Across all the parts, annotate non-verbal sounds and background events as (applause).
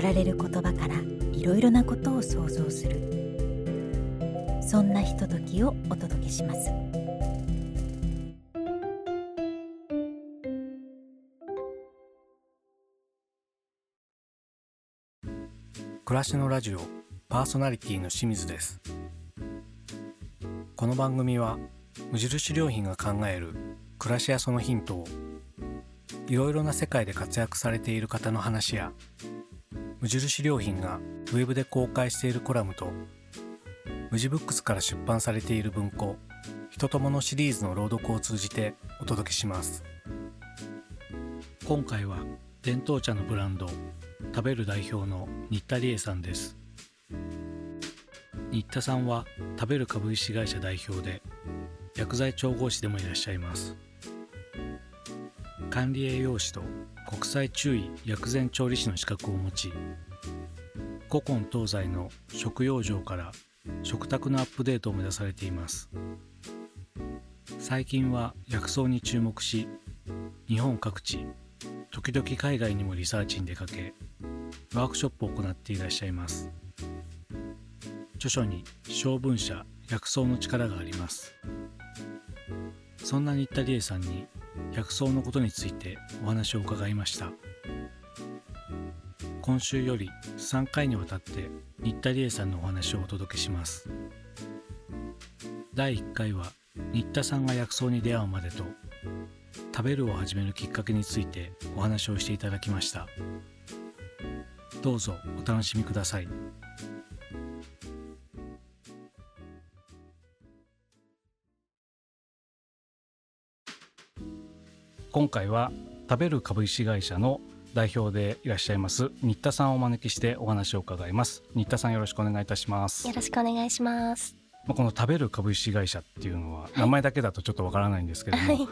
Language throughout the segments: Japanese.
られる言葉からいろいろなことを想像する。そんなひとときをお届けします。暮らしのラジオパーソナリティの清水です。この番組は無印良品が考える暮らしやそのヒントをいろいろな世界で活躍されている方の話や無印良品がウェブで公開しているコラムと無地ブックスから出版されている文庫人とものシリーズの朗読を通じてお届けします。今回は伝統茶のブランド食べる代表の新田理恵さんです。新田さんは食べる株式会社代表で薬剤調合師でもいらっしゃいます。管理栄養士と国際注意薬膳調理師の資格を持ち。古今東西の食用場から食卓のアップデートを目指されています。最近は薬草に注目し日本各地時々海外にもリサーチに出かけワークショップを行っていらっしゃいます。著書に小文社薬草の力があります。そんな新田理恵さんに薬草のことについてお話を伺いました。今週より3回にわたって新田理恵さんのお話をお届けします。第1回は新田さんが薬草に出会うまでと食べるを始めるきっかけについてお話をしていただきました。どうぞお楽しみください。今回は食べる株式会社の代表でいらっしゃいます新田さんをお招きしてお話を伺います。新田さんよろしくお願いいたします。よろしくお願いします。まあこの食べる株式会社っていうのは名前だけだとちょっとわからないんですけれども、はい、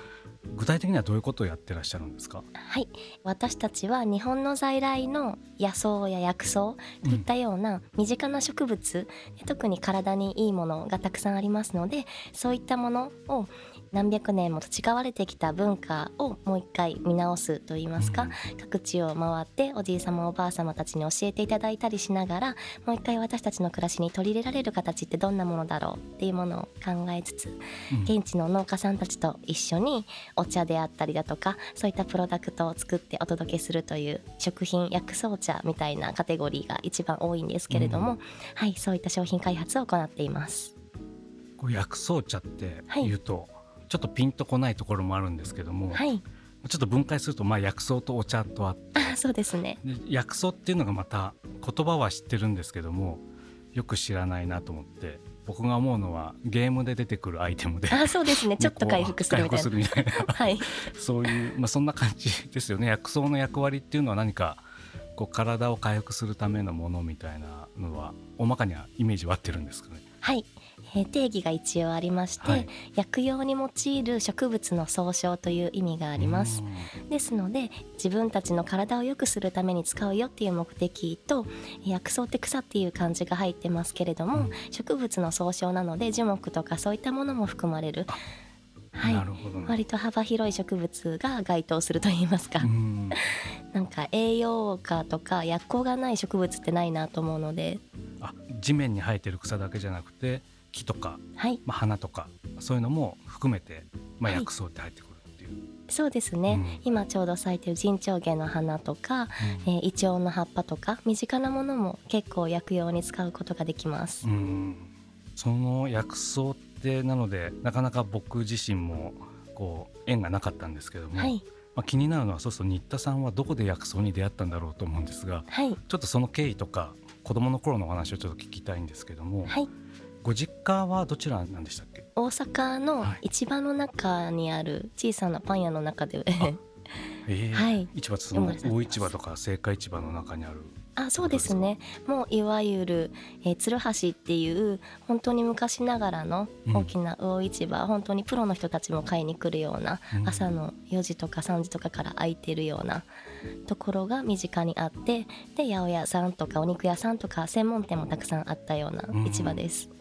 具体的にはどういうことをやってらっしゃるんですか？はい、私たちは日本の在来の野草や薬草といったような身近な植物、特に体にいいものがたくさんありますのでそういったものを何百年も培われてきた文化をもう一回見直すといいますか、各地を回っておじいさまおばあさまたちに教えていただいたりしながらもう一回私たちの暮らしに取り入れられる形ってどんなものだろうっていうものを考えつつうん。現地の農家さんたちと一緒にお茶であったりだとかそういったプロダクトを作ってお届けするという食品薬草茶みたいなカテゴリーが一番多いんですけれども、うん。はいそういった商品開発を行っています。薬草茶ってい。うと、ちょっとピンとこないところもあるんですけども、はい、ちょっと分解するとまあ薬草とお茶とあってあそうですね。で薬草っていうのがまた言葉は知ってるんですけどもよく知らないなと思って僕が思うのはゲームで出てくるアイテムであそうですね。ちょっと回復するみたいな。回復するみたいなはい、そういう、まあ、そんな感じですよね薬草の役割っていうのは何かこう体を回復するためのものみたいなのは大まかにはイメージは合ってるんですかね？はい、えー定義が一応ありまして、はい。薬用に用いる植物の総称という意味があります。ですので自分たちの体を良くするために使うよっていう目的と薬草って草っていう漢字が入ってますけれども、うん。植物の総称なので樹木とかそういったものも含まれる、うんはい。割と幅広い植物が該当するといいますか、うん。(laughs) なんか栄養価とか薬効がない植物ってないなと思うので。あ地面に生えてる草だけじゃなくて木とか、はい。まあ、花とかそういうのも含めて、まあ、はい。薬草って入ってくるっていう。そうですね、うん。今ちょうど咲いてる陣長芸の花とか、えーイチョウの葉っぱとか身近なものも結構薬用に使うことができます。うん。その薬草ってなのでなかなか僕自身もこう縁がなかったんですけども、はい。まあ、気になるのはそうすると新田さんはどこで薬草に出会ったんだろうと思うんですがはい。ちょっとその経緯とか子供の頃のお話をちょっと聞きたいんですけども、はい。ご実家はどちらなんでしたっけ？大阪のはい。市場の中にある小さなパン屋の中でえ。ー (laughs) はい。市場その大市場とか青果市場の中にあるあそうですね。もういわゆる、えー、鶴橋っていう本当に昔ながらの大きな魚市場、うん、本当にプロの人たちも買いに来るような、うん、朝の4時とか3時とかから空いてるようなところが身近にあってで八百屋さんとかお肉屋さんとか専門店もたくさんあったような市場です。うん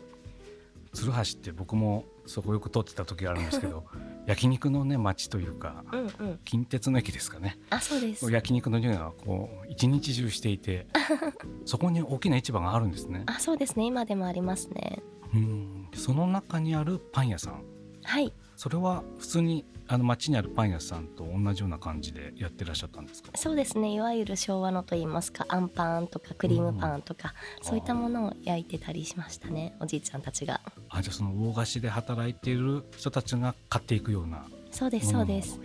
鶴橋って僕もそこよく通ってた時があるんですけど (laughs) 焼肉のね町というか、うんうん、近鉄の駅ですかね。あそうです。焼肉の匂いがこう一日中していて (laughs) そこに大きな市場があるんですね。あそうですね。今でもありますね。うん。その中にあるパン屋さん。はいそれは普通にあの町にあるパン屋さんと同じような感じでやってらっしゃったんですか？そうですね。いわゆる昭和のといいますかあんパンとかクリームパンとか、うん、そういったものを焼いてたりしましたねおじいちゃんたちが。あじゃあその魚菓子で働いている人たちが買っていくようなそうですそうです、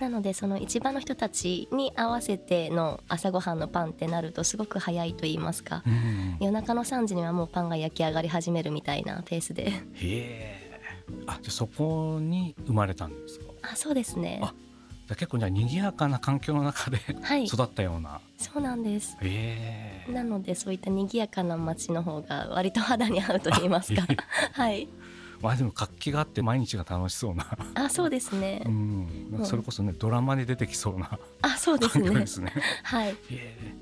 なのでその市場の人たちに合わせての朝ごはんのパンってなるとすごく早いと言いますか、うん、夜中の3時にはもうパンが焼き上がり始めるみたいなペースで。へえあじゃそこに生まれたんですか？あそうですね。あじゃ結構じゃ賑やかな環境の中で、はい、育ったような。そうなんです。え。なのでそういった賑やかな街の方が割と肌に合うと言いますか。はい。まあでも活気があって毎日が楽しそうな。あそうですね。うん。それこそね、ドラマに出てきそうな。あそうですね。ですね。はい、え。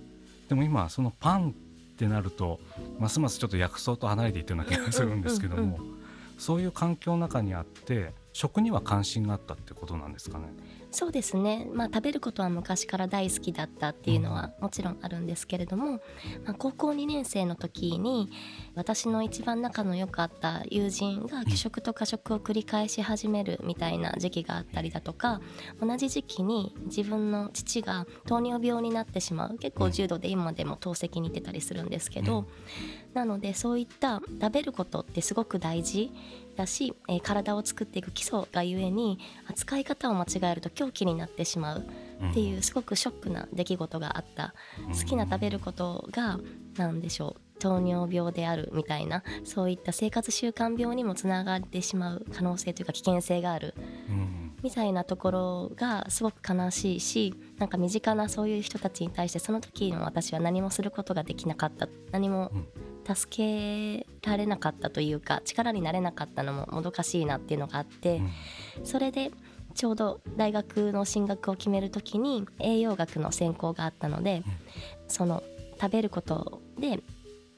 ー、でも今そのパンってなるとますますちょっと薬草と離れていったような気がするんですけども、そういう環境の中にあって食には関心があったってことなんですかね？そうですね、まあ、食べることは昔から大好きだったっていうのはもちろんあるんですけれども、まあ、高校2年生の時に私の一番仲の良かった友人が拒食と過食を繰り返し始めるみたいな時期があったりだとか同じ時期に自分の父が糖尿病になってしまう結構重度で今でも透析に行ってたりするんですけどなのでそういった食べることってすごく大事だし、えー、体を作っていく基礎がゆえに扱い方を間違えると狂気になってしまうっていうすごくショックな出来事があった。好きな食べることが何でしょう糖尿病であるみたいなそういった生活習慣病にもつながってしまう可能性というか危険性がある、みたいなところがすごく悲しいしなんか身近なそういう人たちに対してその時の私は何もすることができなかった。何も助けられなかったというか力になれなかったのももどかしいなっていうのがあって、それでちょうど大学の進学を決める時に栄養学の専攻があったので、その食べることで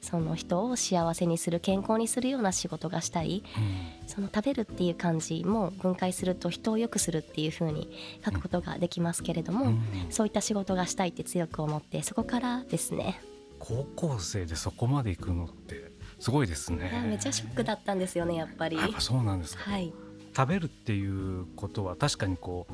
その人を幸せにする健康にするような仕事がしたい、うん、その食べるっていう感じも分解すると人を良くするっていう風に書くことができますけれども、うん、そういった仕事がしたいって強く思ってそこからですね高校生でそこまで行くのってすごいですね。めっちゃショックだったんですよねやっぱり。そうなんですか、はい、食べるっていうことは確かにこう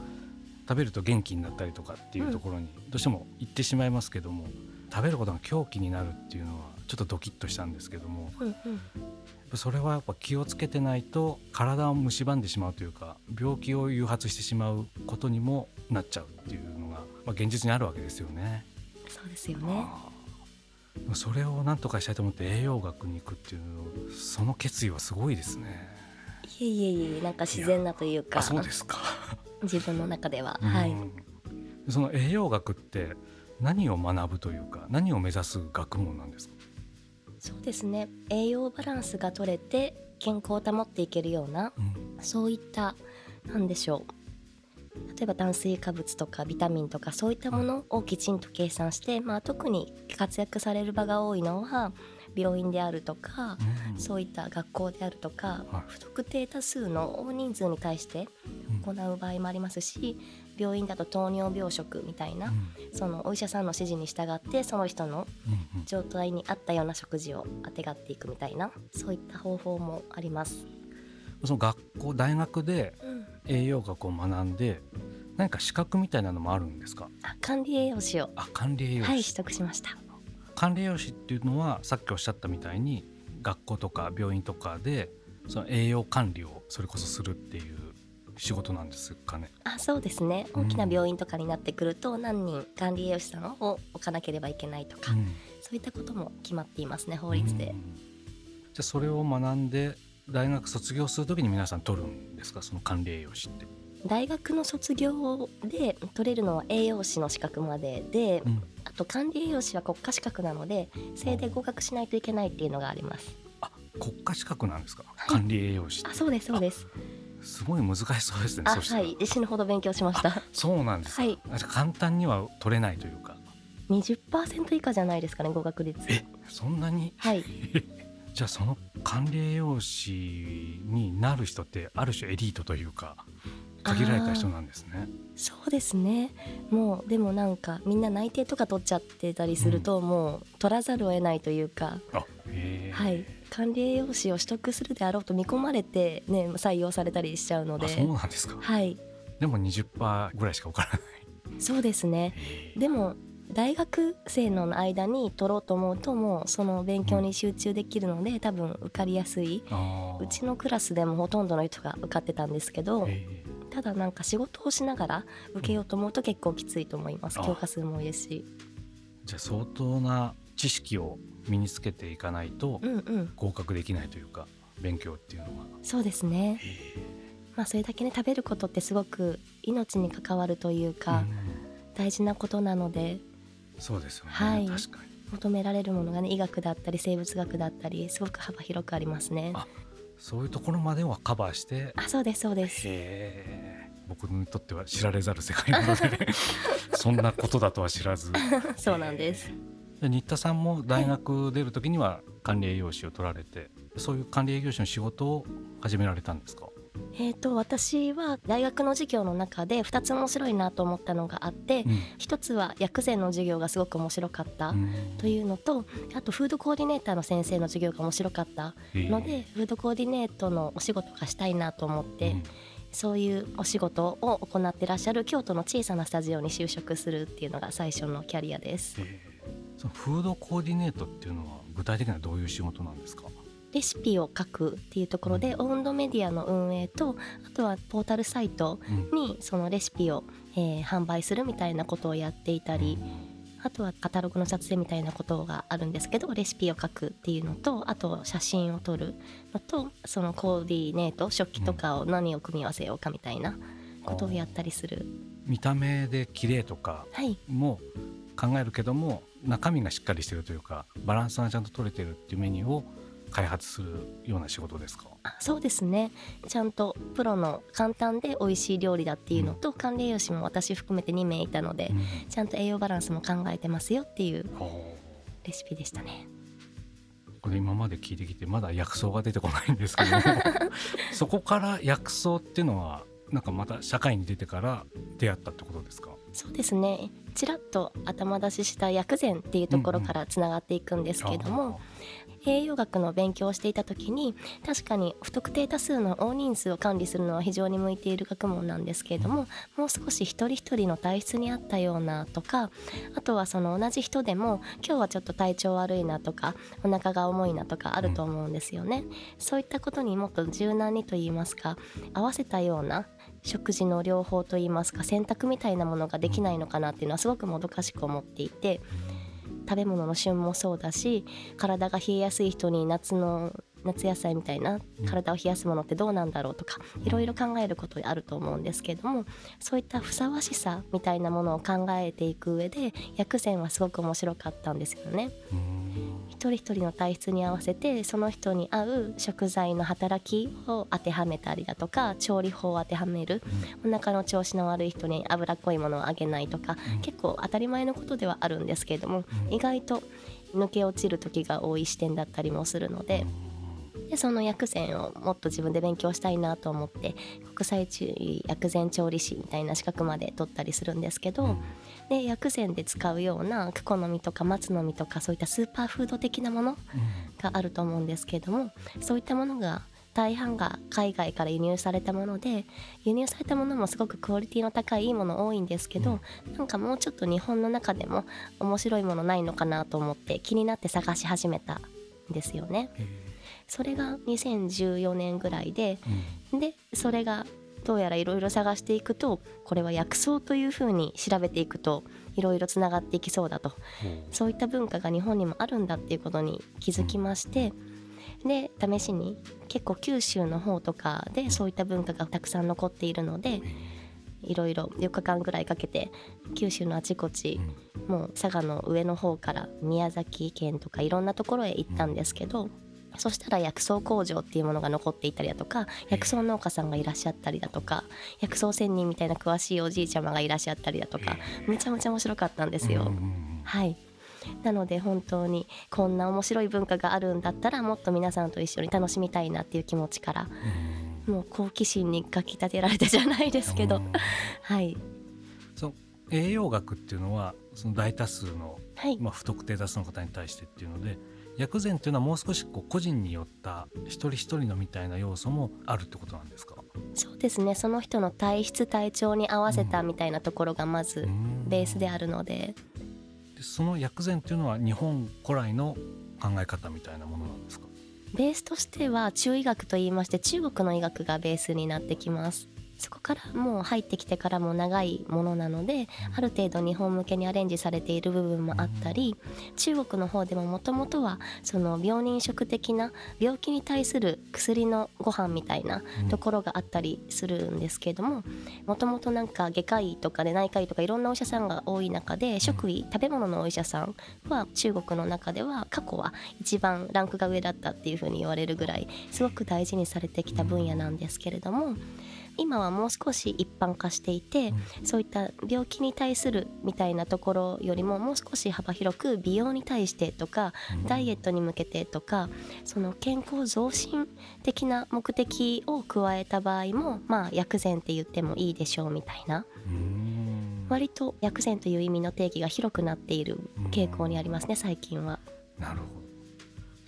食べると元気になったりとかっていうところにどうしても行ってしまいますけども、うん、食べることが狂気になるっていうのはちょっとドキッとしたんですけども、うんうん、それはやっぱ気をつけてないと体を蝕んでしまうというか病気を誘発してしまうことにもなっちゃうっていうのが、まあ、現実にあるわけですよね。そうですよねそれを何とかしたいと思って栄養学に行くっていうその決意はすごいですね。いえいえいえなんか自然なというかそうですか。自分の中では、はい。その栄養学って何を学ぶというか何を目指す学問なんですか？そうですね。栄養バランスが取れて健康を保っていけるような、うん、そういった何でしょう例えば炭水化物とかビタミンとかそういったものをきちんと計算して、まあ、特に活躍される場が多いのは病院であるとか、うん、そういった学校であるとか、はい、不特定多数の大人数に対して行う場合もありますし、病院だと糖尿病食みたいな、うん、そのお医者さんの指示に従ってその人の状態に合ったような食事をあてがっていくみたいなそういった方法もあります。その学校大学で栄養学を学んで、何か資格みたいなのもあるんですか？あ管理栄養士を。あ管理栄養士。はい取得しました。管理栄養士っていうのはさっきおっしゃったみたいに学校とか病院とかでその栄養管理をそれこそするっていう仕事なんですかね？あそうですね。大きな病院とかになってくると何人管理栄養士さんを置かなければいけないとか、うん、そういったことも決まっていますね法律で、うん、じゃあそれを学んで大学卒業するときに皆さん取るんですか？その管理栄養士って大学の卒業で取れるのは栄養士の資格までで、うん。あと管理栄養士は国家資格なのでそれで合格しないといけないっていうのがあります。あ国家資格なんですか、はい。管理栄養士あそうですそうです。すごい難しそうですねあはい。死ぬほど勉強しました。そうなんですか、はい。簡単には取れないというか。20%以下じゃないですかね合格率。えそんなに？はい。(laughs) じゃあその管理栄養士になる人ってある種エリートというか限られた人なんですね。そうですね。もうでもなんかみんな内定とか取っちゃってたりすると、もう取らざるを得ないというか。はい。管理栄養士を取得するであろうと見込まれてね採用されたりしちゃうので。あそうなんですか。はい。でも20%ぐらいしか受からない。そうですね。でも大学生の間に取ろうと思うともうその勉強に集中できるので、多分受かりやすい。うちのクラスでもほとんどの人が受かってたんですけどただなんか仕事をしながら受けようと思うと結構きついと思います。あ教科数も多いですし。じゃあ相当な知識を身につけていかないとうんうん。合格できないというか勉強っていうのは。そうですね。へまあそれだけね食べることってすごく命に関わるというえか、うん。大事なことなのでそうですよね、はい。確かに。求められるものがね医学だったり生物学だったりすごく幅広くありますね。あそういうところまではカバーして。あそうですそうです。僕にとっては知られざる世界なので。(laughs) そんなことだとは知らず。(laughs) そうなんです。で新田さんも大学出る時には管理栄養士を取られてそういう管理栄養士の仕事を始められたんですか？えー、と私は大学の授業の中で2つ面白いなと思ったのがあって、うん。一つは薬膳の授業がすごく面白かったうん。というのとあとフードコーディネーターの先生の授業が面白かったので、フードコーディネートのお仕事がしたいなと思って、うん。そういうお仕事を行ってらっしゃる京都の小さなスタジオに就職するっていうのが最初のキャリアです。へえそのフードコーディネートっていうのは具体的にはどういう仕事なんですか？レシピを書くっていうところで、オウンドメディアの運営とあとはポータルサイトうん。にそのレシピを、えー販売するみたいなことをやっていたり、あとはカタログの撮影みたいなことがあるんですけどレシピを書くっていうのとあと写真を撮るのとそのコーディネート食器とかを何を組み合わせようかみたいなことをやったりする。見た目で綺麗とかはい。も考えるけども中身がしっかりしてるというかバランスがちゃんと取れてるっていうメニューを開発するような仕事ですか？あそうですね。ちゃんとプロの簡単で美味しい料理だっていうのと、管理栄養士も私含めて2名いたので、うん。ちゃんと栄養バランスも考えてますよっていうほレシピでしたね。うこれ今まで聞いてきてまだ薬草が出てこないんですけども (laughs) そこから薬草っていうのはなんかまた社会に出てから出会ったってことですか？そうですね。ちらっと頭出しした薬膳っていうところからつながっていくんですけども、栄養学の勉強をしていた時に確かに不特定多数の大人数を管理するのは非常に向いている学問なんですけれどももう少し一人一人の体質に合ったようなとかあとはその同じ人でも今日はちょっと体調悪いなとかお腹が重いなとかあると思うんですよね。そういったことにもっと柔軟にといいますか合わせたような食事の療法といいますか選択みたいなものができないのかなっていうのはすごくもどかしく思っていて食べ物の旬もそうだし体が冷えやすい人に夏の夏野菜みたいな体を冷やすものってどうなんだろうとかいろいろ考えることあると思うんですけれどもそういったふさわしさみたいなものを考えていく上で薬膳はすごく面白かったんですよね。うん。一人一人の体質に合わせてその人に合う食材の働きを当てはめたりだとか調理法を当てはめる。お腹の調子の悪い人に脂っこいものをあげないとか、うん。結構当たり前のことではあるんですけれども、うん。意外と抜け落ちる時が多い視点だったりもするので,、でその薬膳をもっと自分で勉強したいなと思って国際中薬膳調理師みたいな資格まで取ったりするんですけど、うん。で薬膳で使うようなクコの実とか松の実とかそういったスーパーフード的なものがあると思うんですけれどもそういったものが大半が海外から輸入されたもので輸入されたものもすごくクオリティの高いいいもの多いんですけど、なんかもうちょっと日本の中でも面白いものないのかなと思って気になって探し始めたんですよね。へそれが2014年ぐらいでえうん。でそれがどうやらいろいろ探していくとこれは薬草というふうに調べていくといろいろつながっていきそうだと。ほう。そういった文化が日本にもあるんだっていうことに気づきまして、で試しに結構九州の方とかでそういった文化がたくさん残っているのでいろいろ4日間ぐらいかけて九州のあちこちもう佐賀の上の方から宮崎県とかいろんなところへ行ったんですけどそしたら薬草工場っていうものが残っていたりだとか薬草農家さんがいらっしゃったりだとか薬草仙人みたいな詳しいおじいちゃまがいらっしゃったりだとかめちゃめちゃ面白かったんですよ。はい。なので本当にこんな面白い文化があるんだったらもっと皆さんと一緒に楽しみたいなっていう気持ちからもう好奇心にかき立てられてじゃないですけど。はい。その栄養学っていうのはその大多数の、はい。まあ、不特定多数の方に対してっていうので薬膳っていうのはもう少しこう個人によった一人一人のみたいな要素もあるってことなんですか？そうですね。その人の体質体調に合わせたみたいなところがまずベースであるので。でその薬膳っていうのは日本古来の考え方みたいなものなんですか？ベースとしては中医学といいまして中国の医学がベースになってきますそこからもう入ってきてからも長いものなのである程度日本向けにアレンジされている部分もあったり中国の方でももともとはその病人食的な病気に対する薬のご飯みたいなところがあったりするんですけれどももともとなんか外科医とかで内科医とかいろんなお医者さんが多い中で食医食べ物のお医者さんは中国の中では過去は一番ランクが上だったっていうふうに言われるぐらいすごく大事にされてきた分野なんですけれども今はもう少し一般化していて、そういった病気に対するみたいなところよりももう少し幅広く美容に対してとか、ダイエットに向けてとかその健康増進的な目的を加えた場合もまあ薬膳って言ってもいいでしょうみたいな。割と薬膳という意味の定義が広くなっている傾向にありますね最近は。なるほ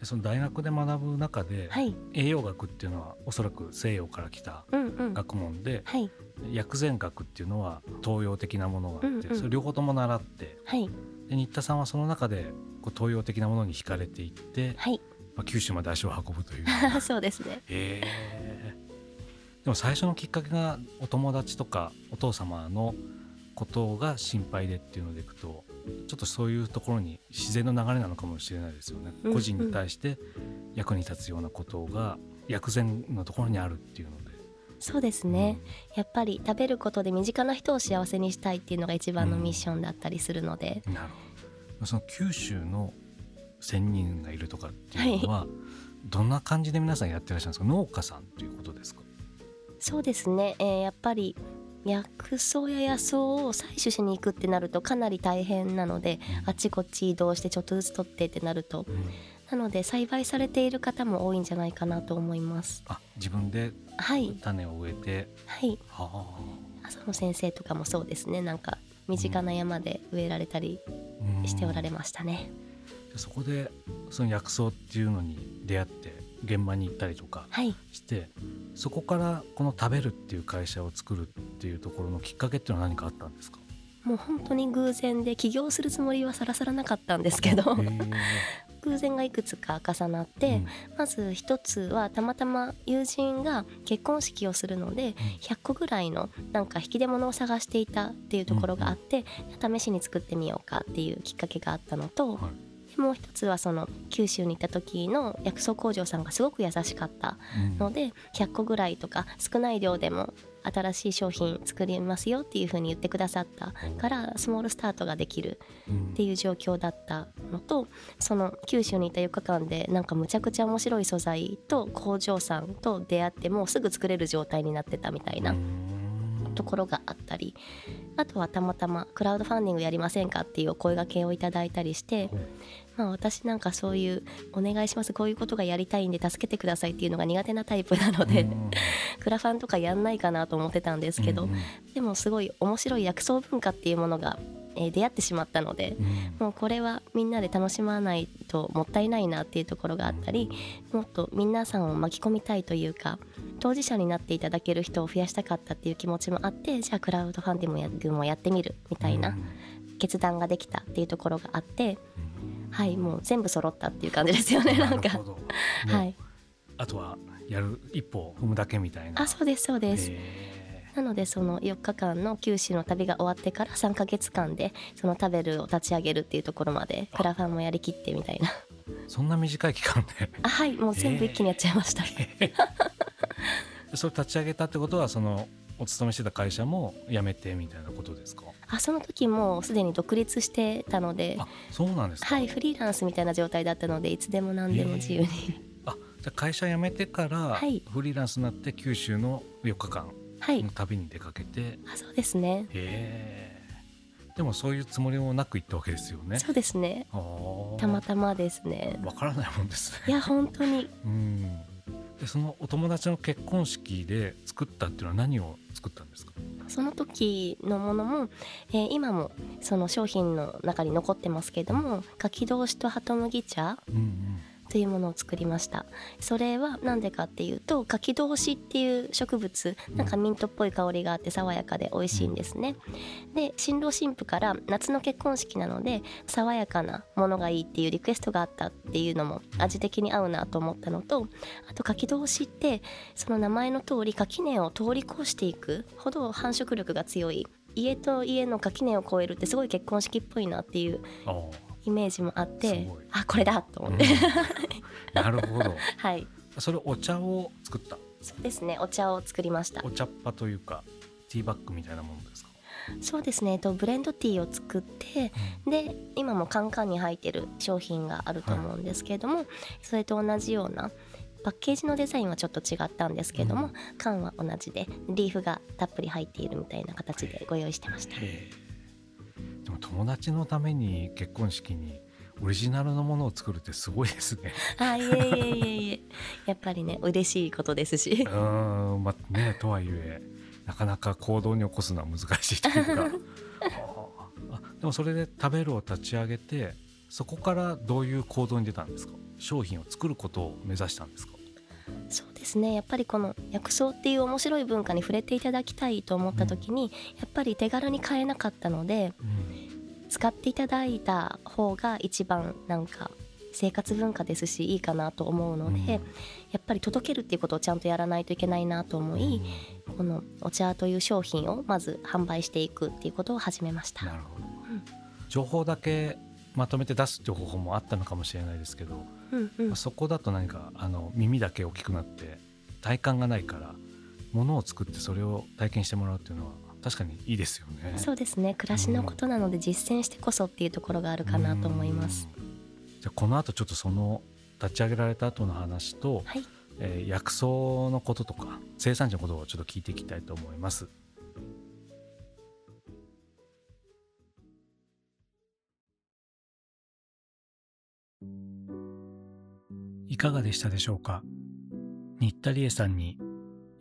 その大学で学ぶ中で、はい、栄養学っていうのはおそらく西洋から来たうんうん。学問で、はい。薬膳学っていうのは東洋的なものがあって、うんうん。それ両方とも習ってはい。で新田さんはその中でこう東洋的なものに惹かれていって、はい。まあ、九州まで足を運ぶという。(laughs) そうですね。へえ。でも最初のきっかけがお友達とかお父様のことが心配でっていうのでいくとちょっとそういうところに自然の流れなのかもしれないですよね、うんうん。個人に対して役に立つようなことが薬膳のところにあるっていうので。そうですね。やっぱり食べることで身近な人を幸せにしたいっていうのが一番のミッションだったりするので、なるほど。その九州の仙人がいるとかっていうのは、どんな感じで皆さんやってらっしゃるんですか？農家さんということですか？そうですね、えーやっぱり薬草や野草を採取しに行くってなるとかなり大変なので、あっちこっち移動してちょっとずつ取ってってなると。なので栽培されている方も多いんじゃないかなと思います。あ自分ではい。種を植えて、はい。は浅野先生とかもそうですね。なんか身近な山で植えられたりあうん。しておられましたね、そこでその薬草っていうのに出会って現場に行ったりとかはい。してそこからこの食べるっていう会社を作るっていうところのきっかけっていうのは何かあったんですか？もう本当に偶然で起業するつもりはさらさらなかったんですけど偶然がいくつか重なって、まず一つはたまたま友人が結婚式をするので100個ぐらいのなんか引き出物を探していたっていうところがあって、試しに作ってみようかっていうきっかけがあったのと、はい。でもう一つはその九州に行った時の薬草工場さんがすごく優しかったうん。ので100個ぐらいとか少ない量でも新しい商品作りますよっていう風に言ってくださったからスモールスタートができるうんっていう状況だったのとその九州にいた4日間でなんかむちゃくちゃ面白い素材と工場さんと出会ってもうすぐ作れる状態になってたみたいなうん。ところがあったりあとはたまたまクラウドファンディングやりませんかっていうお声掛けをいただいたりして、まあ、私なんかそういうお願いします。こういうことがやりたいんで助けてくださいっていうのが苦手なタイプなので、うん。(laughs) クラファンとかやんないかなと思ってたんですけど、うん。うんでもすごい面白い薬草文化っていうものが、えー出会ってしまったので。うん。もうこれはみんなで楽しまないともったいないなっていうところがあったりもっと皆さんを巻き込みたいというか当事者になっていただける人を増やしたかったっていう気持ちもあってじゃあクラウドファンディングもやってみるみたいな決断ができたっていうところがあってはいもう全部揃ったっていう感じですよねうんなんか。はい。あとはやる一歩を踏むだけみたいな。あそうですそうです。へなのでその4日間の九州の旅が終わってから3ヶ月間でその食べるを立ち上げるっていうところまでクラファンもやりきってみたいな。ーそんな短い期間で。あはいもう全部一気にやっちゃいました、(laughs) それ立ち上げたってことはそのお勤めしてた会社も辞めてみたいなことですか？あその時もうすでに独立してたのであそうなんですか。はいフリーランスみたいな状態だったのでいつでも何でも自由に、あじゃあ会社辞めてからはい。フリーランスになって九州の4日間はい。の旅に出かけて、あそうですね。へえでもそういうつもりもなく行ったわけですよね。そうですね。たまたまですね。わからないもんですね。いや本当に。(laughs) うんでそのお友達の結婚式で作ったっていうのは何を作ったんですか？その時のものも、えー今もその商品の中に残ってますけども柿同士とハトムギ茶というものを作りました。それは何でかっていうと柿同士っていう植物なんかミントっぽい香りがあって爽やかで美味しいんですね。で新郎新婦から夏の結婚式なので爽やかなものがいいっていうリクエストがあったっていうのも味的に合うなと思ったのとあと柿同士ってその名前の通り垣根を通り越していくほど繁殖力が強い。家と家の垣根を越えるってすごい結婚式っぽいなっていうイメージもあってあこれだと思うん。って、なるほど。(laughs) はい。それお茶を作った？そうですね。お茶を作りました。お茶っ葉というかティーバッグみたいなものですか、そうですね。えっとブレンドティーを作ってで今もカンカンに入ってる商品があると思うんですけれども、それと同じようなパッケージのデザインはちょっと違ったんですけれども、うん。缶は同じでリーフがたっぷり入っているみたいな形でご用意してました。へえでも友達のために結婚式にオリジナルのものを作るってすごいですね。あいえいえいえいえ。やっぱりね嬉しいことですし。うーんまあねとはいえなかなか行動に起こすのは難しいというか。(laughs) あでもそれで食べるを立ち上げてそこからどういう行動に出たんですか？商品を作ることを目指したんですか？そうですね。やっぱりこの薬草っていう面白い文化に触れていただきたいと思った時に、やっぱり手軽に買えなかったので使っていただいた方が一番なんか生活文化ですしいいかなと思うので、うん。やっぱり届けるっていうことをちゃんとやらないといけないなと思い、このお茶という商品をまず販売していくっていうことを始めました。なるほど、うん情報だけまとめて出すっていう方法もあったのかもしれないですけど、うんうん。まあそこだと何かあの耳だけ大きくなって体感がないから物を作ってそれを体験してもらうっていうのは確かにいいですよね。そうですね暮らしのことなので実践してこそっていうところがあるかなと思います。うん。じゃあこの後ちょっとその立ち上げられた後の話と、はいえー薬草のこととか生産者のことをちょっと聞いていきたいと思います。いかがでしたでしょうか？新田理恵さんに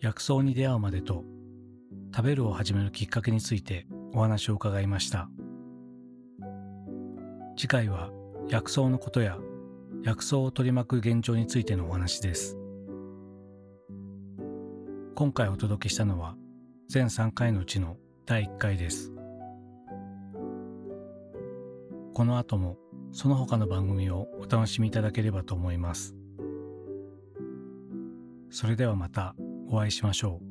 薬草に出会うまでと食べるを始めるきっかけについてお話を伺いました。次回は薬草のことや薬草を取り巻く現状についてのお話です。今回お届けしたのは全3回のうちの第1回です。この後もその他の番組をお楽しみいただければと思います。それではまたお会いしましょう。